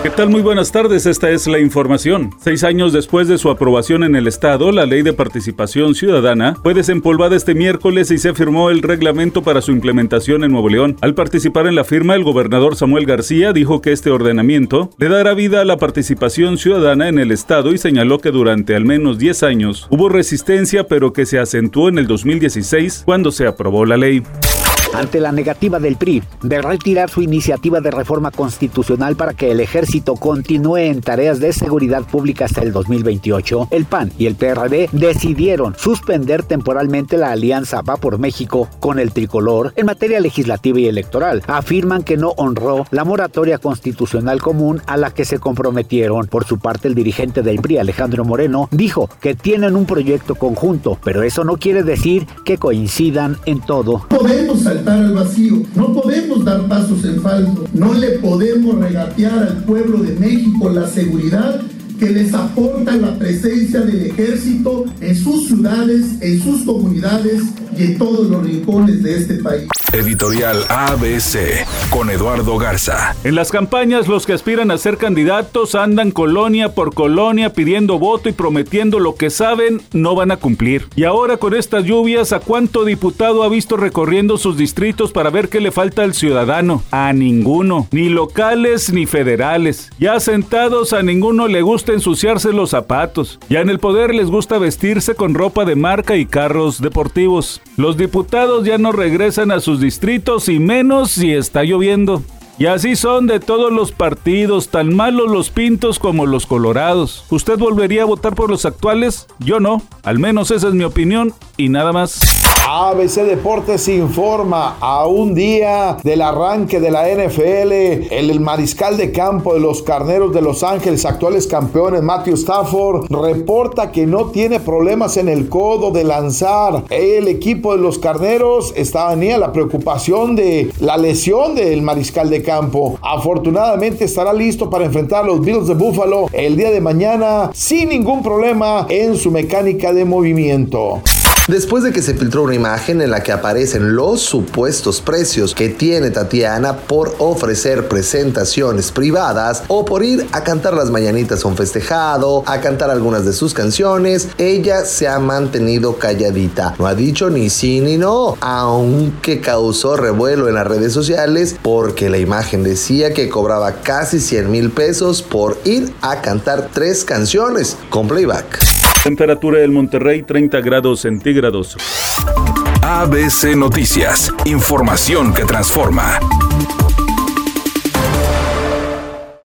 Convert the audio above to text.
¿Qué tal? Muy buenas tardes, esta es la información. Seis años después de su aprobación en el Estado, la Ley de Participación Ciudadana fue desempolvada este miércoles y se firmó el reglamento para su implementación en Nuevo León. Al participar en la firma, el gobernador Samuel García dijo que este ordenamiento le dará vida a la participación ciudadana en el Estado y señaló que durante al menos 10 años hubo resistencia, pero que se acentuó en el 2016 cuando se aprobó la ley. Ante la negativa del PRI de retirar su iniciativa de reforma constitucional para que el ejército continúe en tareas de seguridad pública hasta el 2028, el PAN y el PRD decidieron suspender temporalmente la alianza Va por México con el tricolor en materia legislativa y electoral. Afirman que no honró la moratoria constitucional común a la que se comprometieron. Por su parte, el dirigente del PRI, Alejandro Moreno, dijo que tienen un proyecto conjunto, pero eso no quiere decir que coincidan en todo. Al vacío. No podemos dar pasos en falso. No le podemos regatear al pueblo de México la seguridad que les aporta la presencia del ejército en sus ciudades, en sus comunidades y en todos los rincones de este país. Editorial ABC con Eduardo Garza. En las campañas los que aspiran a ser candidatos andan colonia por colonia pidiendo voto y prometiendo lo que saben no van a cumplir. Y ahora con estas lluvias, ¿a cuánto diputado ha visto recorriendo sus distritos para ver qué le falta al ciudadano? A ninguno, ni locales ni federales. Ya sentados a ninguno le gusta ensuciarse los zapatos. Ya en el poder les gusta vestirse con ropa de marca y carros deportivos. Los diputados ya no regresan a sus distritos y menos si está lloviendo. Y así son de todos los partidos, tan malos los pintos como los colorados. ¿Usted volvería a votar por los actuales? Yo no, al menos esa es mi opinión y nada más. ABC Deportes informa a un día del arranque de la NFL, el mariscal de campo de los Carneros de Los Ángeles, actuales campeones, Matthew Stafford, reporta que no tiene problemas en el codo de lanzar. El equipo de los Carneros estaba en la preocupación de la lesión del mariscal de campo. Afortunadamente estará listo para enfrentar a los Bills de Buffalo el día de mañana sin ningún problema en su mecánica de movimiento después de que se filtró una imagen en la que aparecen los supuestos precios que tiene Tatiana por ofrecer presentaciones privadas o por ir a cantar las mañanitas a un festejado, a cantar algunas de sus canciones, ella se ha mantenido calladita. No ha dicho ni sí ni no, aunque causó revuelo en las redes sociales porque la imagen decía que cobraba casi 100 mil pesos por ir a cantar tres canciones con playback. Temperatura del Monterrey 30 grados centígrados. ABC Noticias, información que transforma.